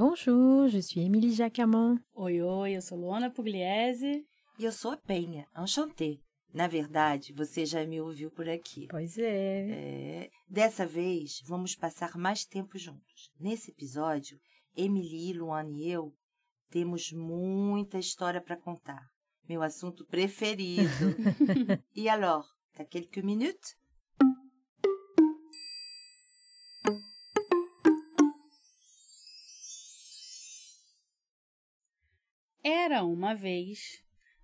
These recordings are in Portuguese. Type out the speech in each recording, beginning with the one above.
Bonjour, je suis Émilie Jacamon. Oi, oi, eu sou Luana Pugliese. E eu sou a Penha, enchantê. Na verdade, você já me ouviu por aqui. Pois é. É, dessa vez, vamos passar mais tempo juntos. Nesse episódio, Emily, Luana e eu temos muita história para contar. Meu assunto preferido. e alors, t'as quelques minutes? Era uma vez,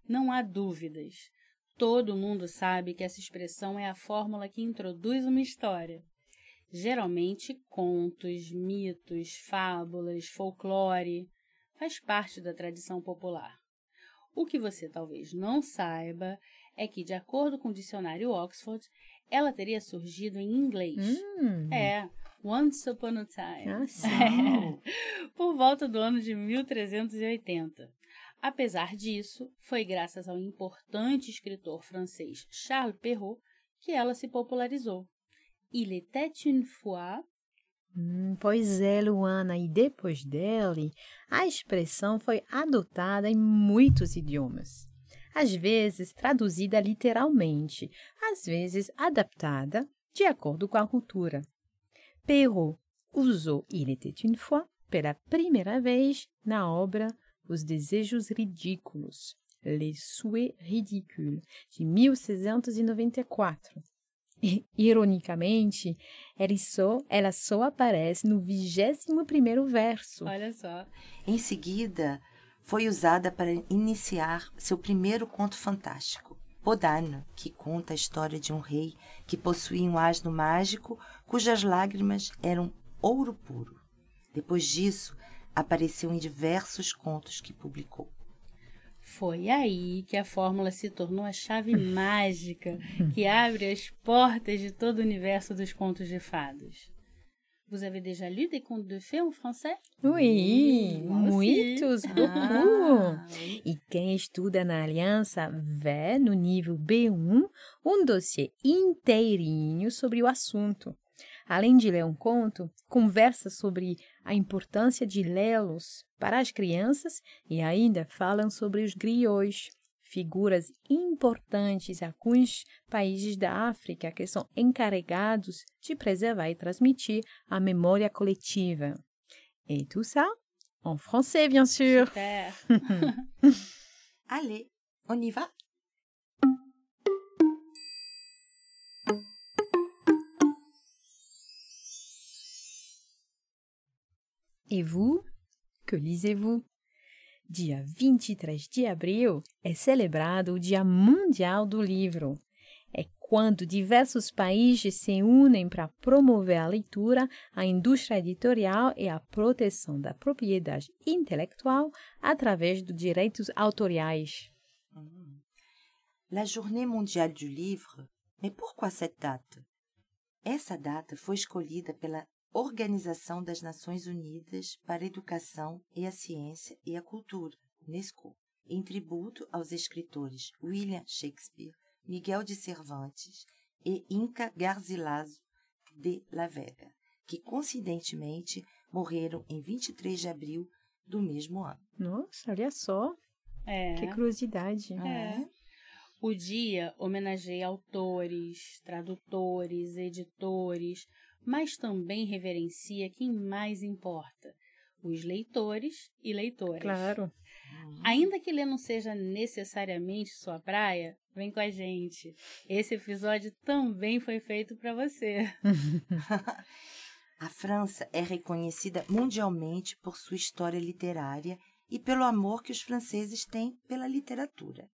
não há dúvidas. Todo mundo sabe que essa expressão é a fórmula que introduz uma história. Geralmente, contos, mitos, fábulas, folclore faz parte da tradição popular. O que você talvez não saiba é que, de acordo com o dicionário Oxford, ela teria surgido em inglês. Hum. É, Once Upon a Time. Ah, por volta do ano de 1380. Apesar disso, foi graças ao importante escritor francês Charles Perrault que ela se popularizou. Il était une fois Hum, pois é, Luana, e depois dele, a expressão foi adotada em muitos idiomas. Às vezes traduzida literalmente, às vezes adaptada de acordo com a cultura. Perrault usou Il était une fois pela primeira vez na obra Os Desejos Ridículos, Les Souhaits Ridicules, de 1694. E, ironicamente, ela só, ela só aparece no 21º verso. olha só, Em seguida, foi usada para iniciar seu primeiro conto fantástico, Podane, que conta a história de um rei que possuía um asno mágico cujas lágrimas eram ouro puro. Depois disso, apareceu em diversos contos que publicou. foi aí que a fórmula se tornou a chave mágica que abre as portas de todo o universo dos contos de fadas. Vous avez déjà lu des contes de fées en français? Oui, muitos, beaucoup. Ah. E quem estuda na Aliança vê no nível B1 um dossiê inteirinho sobre o assunto. Além de ler um conto, conversa sobre a importância de lê-los para as crianças e ainda falam sobre os griots, figuras importantes em alguns países da África que são encarregados de preservar e transmitir a memória coletiva. Et tout ça en français, bien sûr. Super. Allez, on y va? E vous? Que lisez-vous? Dia 23 de abril é celebrado o Dia Mundial do Livro. É quando diversos países se unem para promover a leitura, a indústria editorial e a proteção da propriedade intelectual através dos direitos autoriais. La Journée mondiale du livre. Mais pourquoi cette date? Essa data foi escolhida pela Organização das Nações Unidas para a Educação e a Ciência e a Cultura, UNESCO, em tributo aos escritores William Shakespeare, Miguel de Cervantes e Inca Garcilaso de la Vega, que coincidentemente morreram em 23 de abril do mesmo ano. Nossa, olha só, É. que curiosidade. É. O dia homenageia autores, tradutores, editores, mas também reverencia quem mais importa: os leitores e leitoras. Claro. Ainda que ler não seja necessariamente sua praia, vem com a gente. Esse episódio também foi feito para você. A França é reconhecida mundialmente por sua história literária e pelo amor que os franceses têm pela literatura.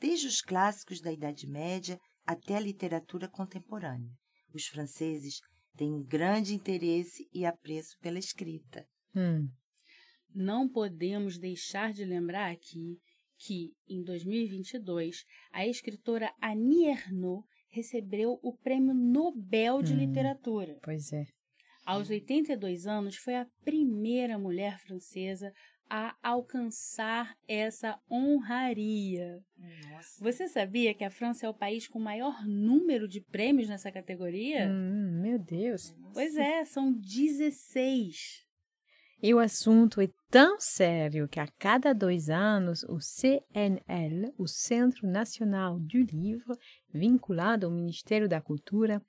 desde os clássicos da Idade Média até a literatura contemporânea. Os franceses têm um grande interesse e apreço pela escrita. Hum. Não podemos deixar de lembrar aqui que, em 2022, a escritora Annie Ernaux recebeu o Prêmio Nobel de Hum. Literatura. Pois é. Aos 82 anos, foi a primeira mulher francesa a alcançar essa honraria. Nossa. Você sabia que a França é o país com maior número de prêmios nessa categoria? Hum, meu Deus. Pois é, são 16. E o assunto é tão sério que a cada dois anos o CNL, o Centro Nacional do Livro, vinculado ao Ministério da Cultura,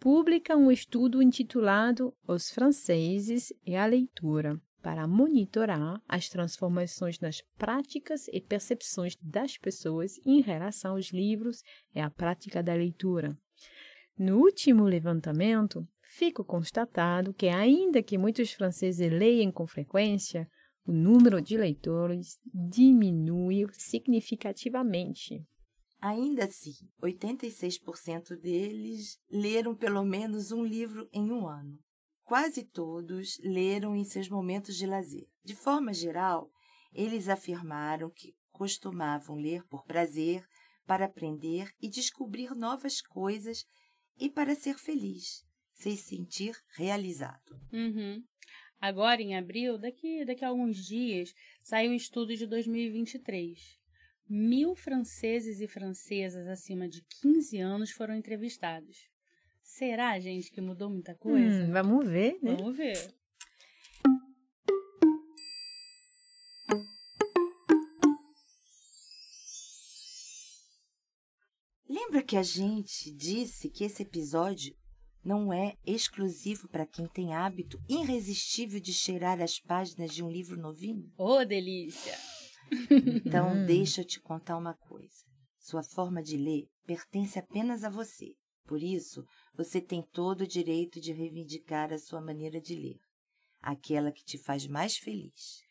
publica um estudo intitulado Os Franceses e a Leitura, para monitorar as transformações nas práticas e percepções das pessoas em relação aos livros e à prática da leitura. No último levantamento, fica constatado que, ainda que muitos franceses leiam com frequência, o número de leitores diminui significativamente. Ainda assim, 86% deles leram pelo menos um livro em um ano. Quase todos leram em seus momentos de lazer. De forma geral, eles afirmaram que costumavam ler por prazer, para aprender e descobrir novas coisas e para ser feliz, se sentir realizado. Uhum. Agora, em abril, daqui, daqui a alguns dias, sai o estudo de 2023. Mil franceses e francesas acima de 15 anos foram entrevistados. Será, gente, que mudou muita coisa? Hum, vamos ver, né? Vamos ver. Lembra que a gente disse que esse episódio não é exclusivo para quem tem hábito irresistível de cheirar as páginas de um livro novinho? Ô, delícia! Então, Hum. deixa eu te contar uma coisa. Sua forma de ler pertence apenas a você. Por isso, você tem todo o direito de reivindicar a sua maneira de ler, aquela que te faz mais feliz.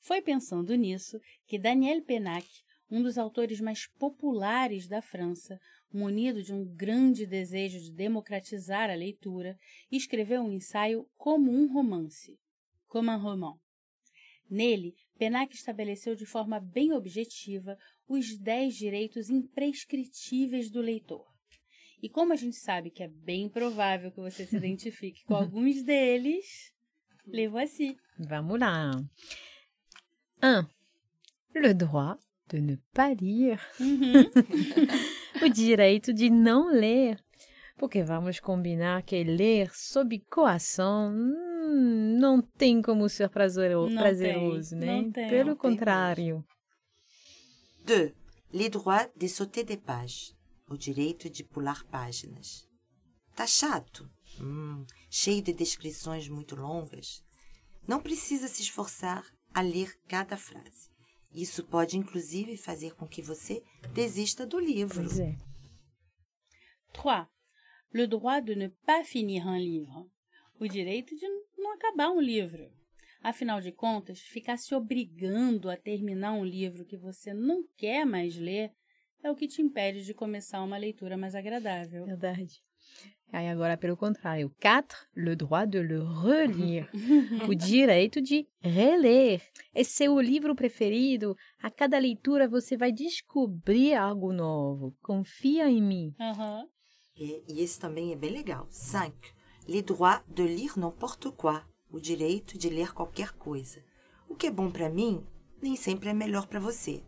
Foi pensando nisso que Daniel Pennac, um dos autores mais populares da França, munido de um grande desejo de democratizar a leitura, escreveu um ensaio como um romance, como un roman. Nele, Pennac estabeleceu de forma bem objetiva os dez direitos imprescritíveis do leitor. E como a gente sabe que é bem provável que você se identifique com alguns deles, levo assim. Vamos lá. 1. Le droit de ne pas lire. Uhum. O direito de não ler. Porque vamos combinar que ler sob coação hum, não tem como ser prazero- Não prazeroso, tem, né? não tem. Pelo Não contrário. 2. Les droits de sauter des pages. O direito de pular páginas. Tá chato? Hum, cheio de descrições muito longas? Não precisa se esforçar a ler cada frase. Isso pode, inclusive, fazer com que você desista do livro. Pois é. 3. Le droit de ne pas finir un livre. O direito de não acabar um livro. Afinal de contas, ficar se obrigando a terminar um livro que você não quer mais ler é o que te impede de começar uma leitura mais agradável. Verdade. Aí agora, pelo contrário. 4. Le droit de le relire. o direito de reler. Esse é o livro preferido. A cada leitura você vai descobrir algo novo. Confia em mim. Aham. E, e esse também é bem legal. 5. Les droits de lire n'importe quoi. O direito de ler qualquer coisa. O que é bom para mim, nem sempre é melhor para você.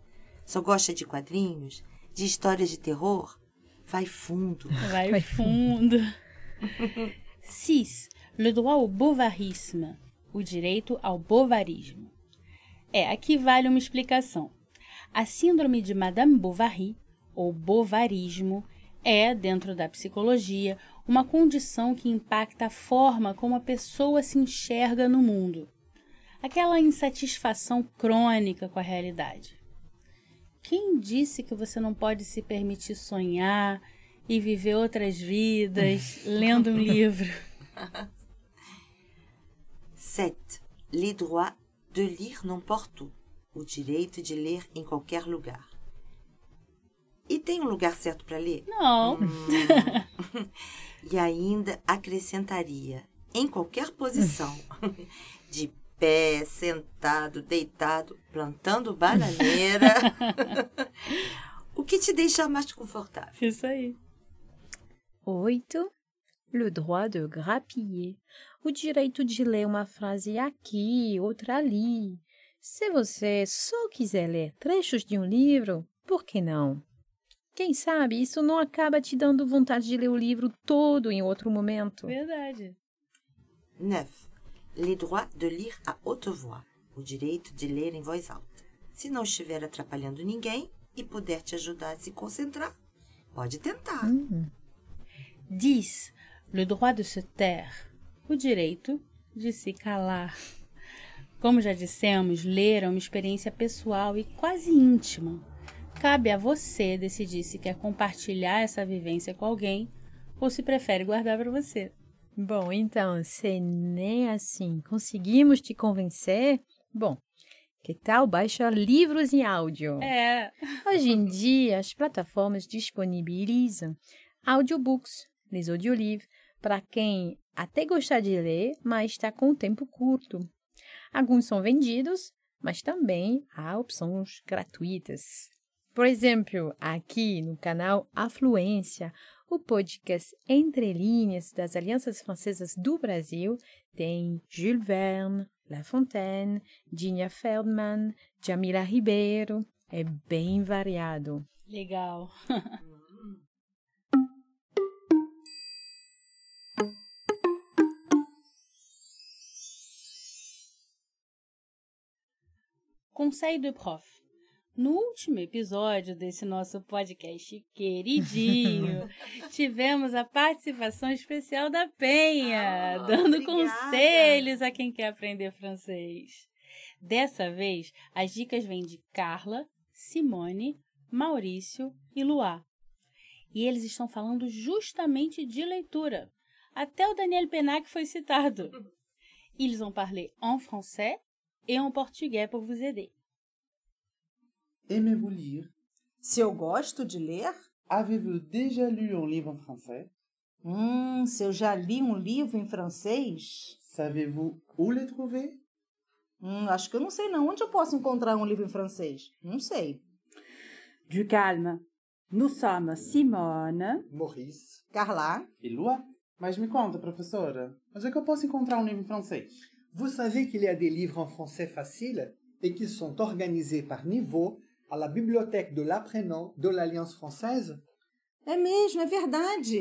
Só gosta de quadrinhos? De histórias de terror? Vai fundo. Vai, Vai fundo. 6. Le droit au bovarisme. O direito ao bovarismo. É, aqui vale uma explicação. A síndrome de Madame Bovary, ou bovarismo, é, dentro da psicologia, uma condição que impacta a forma como a pessoa se enxerga no mundo. Aquela insatisfação crônica com a realidade. Quem disse que você não pode se permitir sonhar e viver outras vidas lendo um livro? 7. Les droits de lire n'importe où. O direito de ler em qualquer lugar. E tem um lugar certo para ler? Não. Hum. e ainda acrescentaria, em qualquer posição, de pé, sentado, deitado, plantando bananeira, o que te deixa mais confortável. Isso aí. 8. Le droit de grappiller. O direito de ler uma frase aqui, outra ali. Se você só quiser ler trechos de um livro, por que não? Quem sabe isso não acaba te dando vontade de ler o livro todo em outro momento. Verdade. 9. Le droit de lire à haute voix. O direito de ler em voz alta. Se não estiver atrapalhando ninguém e puder te ajudar a se concentrar, pode tentar. Hum. 10. Le droit de se taire. O direito de se calar. Como já dissemos, ler é uma experiência pessoal e quase íntima. Cabe a você decidir se quer compartilhar essa vivência com alguém ou se prefere guardar para você. Bom, então, se nem assim conseguimos te convencer, bom, que tal baixar livros em áudio? É. Hoje em dia, as plataformas disponibilizam audiobooks, les audiolivres, para quem até gosta de ler, mas está com o tempo curto. Alguns são vendidos, mas também há opções gratuitas. Por exemplo, aqui no canal Afluência, o podcast Entre Linhas das Alianças Francesas do Brasil tem Jules Verne, La Fontaine, Dinha Feldman, Jamila Ribeiro. É bem variado. Legal. Conseil de prof. No último episódio desse nosso podcast queridinho, tivemos a participação especial da Penha, Ah, dando obrigada. conselhos a quem quer aprender francês. Dessa vez, as dicas vêm de Carla, Simone, Maurício e Luá. E eles estão falando justamente de leitura. Até o Daniel Penac foi citado. Ils ont parlé en français et en portugais pour vous aider. Aimez-vous lire Se eu gosto de ler? Avez-vous déjà lu un livre en français Hum, se eu já li um livro em francês? Savez-vous où les trouver Hum, acho que eu não sei não. Onde eu posso encontrar um livro em francês? Não sei. Du calme. Nous sommes Simone. Maurice Carla? e Lua. Mas me conta, professora, onde é que eu posso encontrar um livro em francês? Vous savez qu'il y a des livres en français faciles et qui sont organisés par niveau à la bibliothèque de l'apprenant de l'Alliance française É mesmo, é verdade.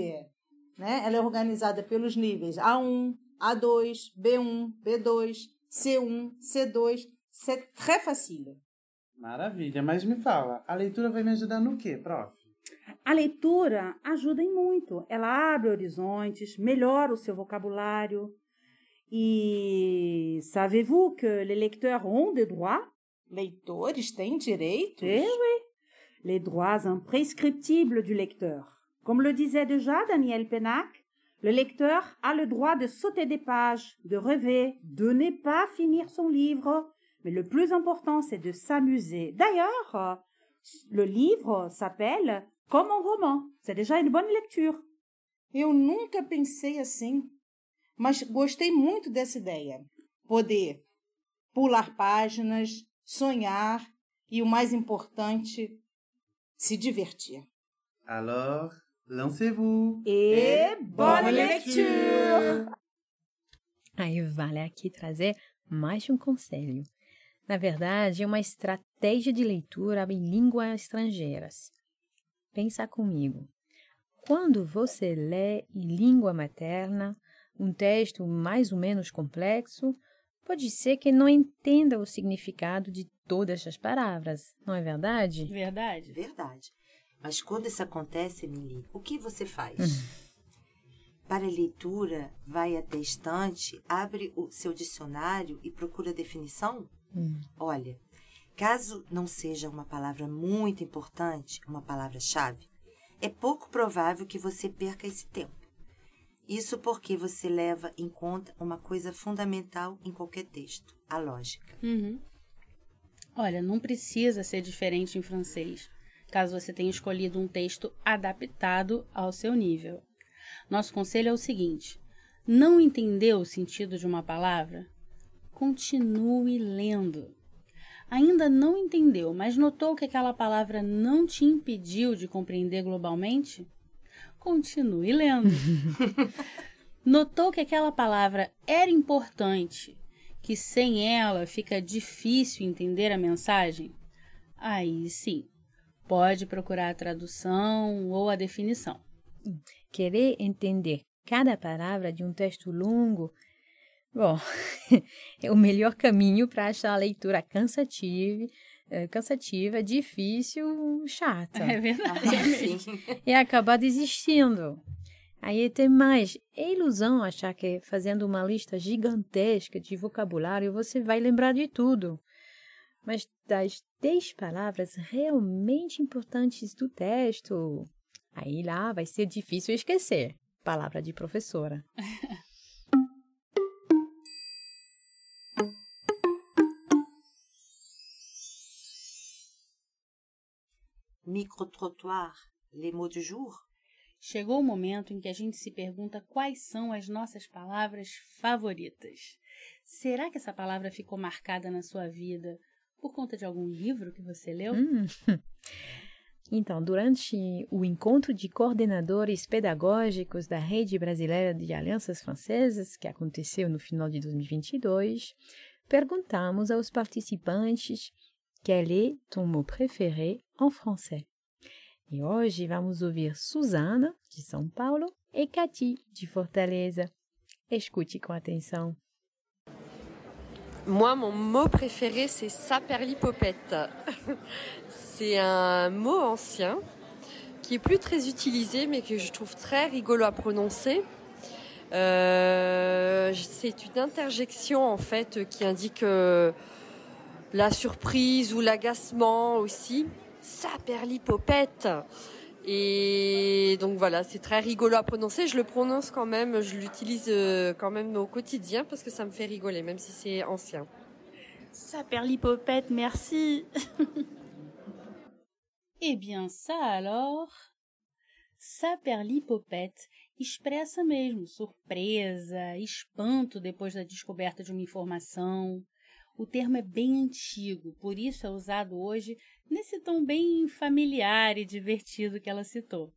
Né? Ela é organizada pelos níveis A1, A2, B1, B2, C1, C2. C'est très facile. Maravilha, mas me fala, a leitura vai me ajudar no quê, prof? A leitura ajuda em muito. Ela abre horizontes, melhora o seu vocabulário. E savez-vous que les lecteurs ont des droits? Leitores têm direitos? Eh oui, les droits imprescriptibles du lecteur. Comme le disait déjà Daniel Pennac, le lecteur a le droit de sauter des pages, de rêver, de ne pas finir son livre, mais le plus important, c'est de s'amuser. D'ailleurs, le livre s'appelle comme un roman. C'est déjà une bonne lecture. Eu nunca pensei assim, mas gostei muito dessa ideia. Poder pular páginas, sonhar e, o mais importante, se divertir. Alors, lancez-vous Et bonne lecture! Aí vale aqui trazer mais um conselho. Na verdade, é uma estratégia de leitura em línguas estrangeiras. Pensa comigo. Quando você lê em língua materna um texto mais ou menos complexo, pode ser que não entenda o significado de todas as palavras, não é verdade? Verdade? Verdade. Mas quando isso acontece, Emily, o que você faz? Para a leitura, vai até a estante, abre o seu dicionário e procura a definição? Olha, caso não seja uma palavra muito importante, uma palavra-chave, é pouco provável que você perca esse tempo. Isso porque você leva em conta uma coisa fundamental em qualquer texto: a lógica. Uhum. Olha, não precisa ser diferente em francês. caso você tenha escolhido um texto adaptado ao seu nível. Nosso conselho é o seguinte: não entendeu o sentido de uma palavra? Continue lendo. Ainda não entendeu, mas notou que aquela palavra não te impediu de compreender globalmente? Continue lendo. notou que aquela palavra era importante, que sem ela fica difícil entender a mensagem? Aí sim, pode procurar a tradução ou a definição. Querer entender cada palavra de um texto longo, bom, é o melhor caminho para achar a leitura cansativa, cansativa, difícil, chata. É verdade. Ah, e acabar desistindo. Aí tem mais. É ilusão achar que fazendo uma lista gigantesca de vocabulário você vai lembrar de tudo. Mas das dez palavras realmente importantes do texto, aí lá vai ser difícil esquecer. Palavra de professora. Micro-trottoir, les mots du jour. Chegou o momento em que a gente se pergunta quais são as nossas palavras favoritas. Será que essa palavra ficou marcada na sua vida por conta de algum livro que você leu? Hum. Então, durante o encontro de coordenadores pedagógicos da Rede Brasileira de Alianças Francesas, que aconteceu no final de 2022, perguntamos aos participantes quel est ton mot préféré en français. E hoje vamos ouvir Susana, de São Paulo, e Cathy, de Fortaleza. Escute com atenção. Moi, mon mot préféré, c'est saperlipopette. c'est un mot ancien qui est plus très utilisé, mais que je trouve très rigolo à prononcer. Euh, c'est une interjection en fait qui indique euh, la surprise ou l'agacement aussi. Saperlipopette. Et donc voilà, c'est très rigolo à prononcer. Je le prononce quand même, je l'utilise euh, quand même au quotidien parce que ça me fait rigoler, même si c'est ancien. Saperlipopette, merci. eh bien, ça alors. Saperlipopette expressa mesmo surpresa, espanto depois da descoberta de uma informação. O termo é bem antigo, por isso é usado hoje nesse tom bem familiar e divertido que ela citou.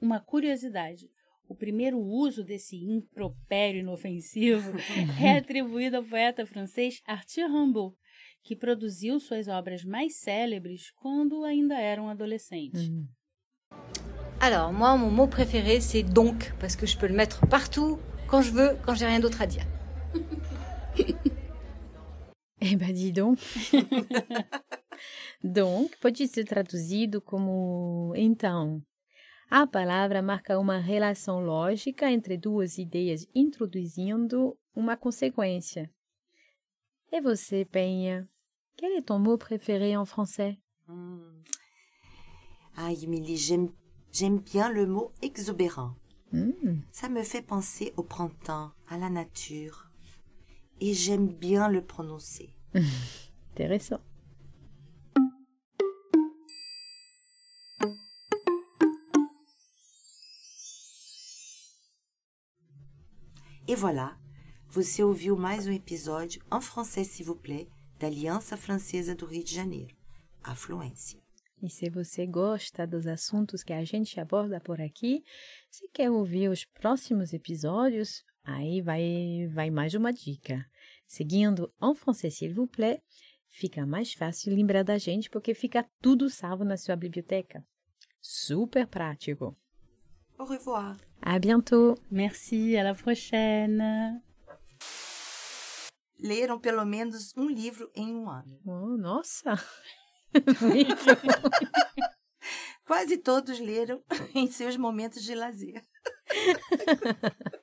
Uma curiosidade: o primeiro uso desse impropério inofensivo é atribuído ao poeta francês Arthur Rimbaud, que produziu suas obras mais célebres quando ainda era um adolescente. Mmh. Alors, moi, mon mot préféré, c'est donc, parce que je peux le mettre partout, quand je veux, quand j'ai rien d'autre à dire. Eh ben, dis donc. donc pode ser traduzido como então. A palavra marca uma relação lógica entre duas ideias, introduzindo uma consequência. E você, Penha? Quel est ton mot préféré en français? Hmm. Ah, Emily, j'aime, bien le mot exubérant. Hmm. Ça me fait penser au printemps, à la nature. Et j'aime bien le prononcer. Intéressant. E voilà, você ouviu mais um episódio em francês, s'il vous plaît, da Aliança Francesa do Rio de Janeiro, a Fluência. E se você gosta dos assuntos que a gente aborda por aqui, se quer ouvir os próximos episódios, aí vai, vai mais uma dica. Seguindo en français, s'il vous plaît, fica mais fácil lembrar da gente porque fica tudo salvo na sua biblioteca. Super prático. Au revoir. À bientôt. Merci, à la prochaine. Leram pelo menos um livro em um ano. Oh, nossa! Quase todos leram em seus momentos de lazer.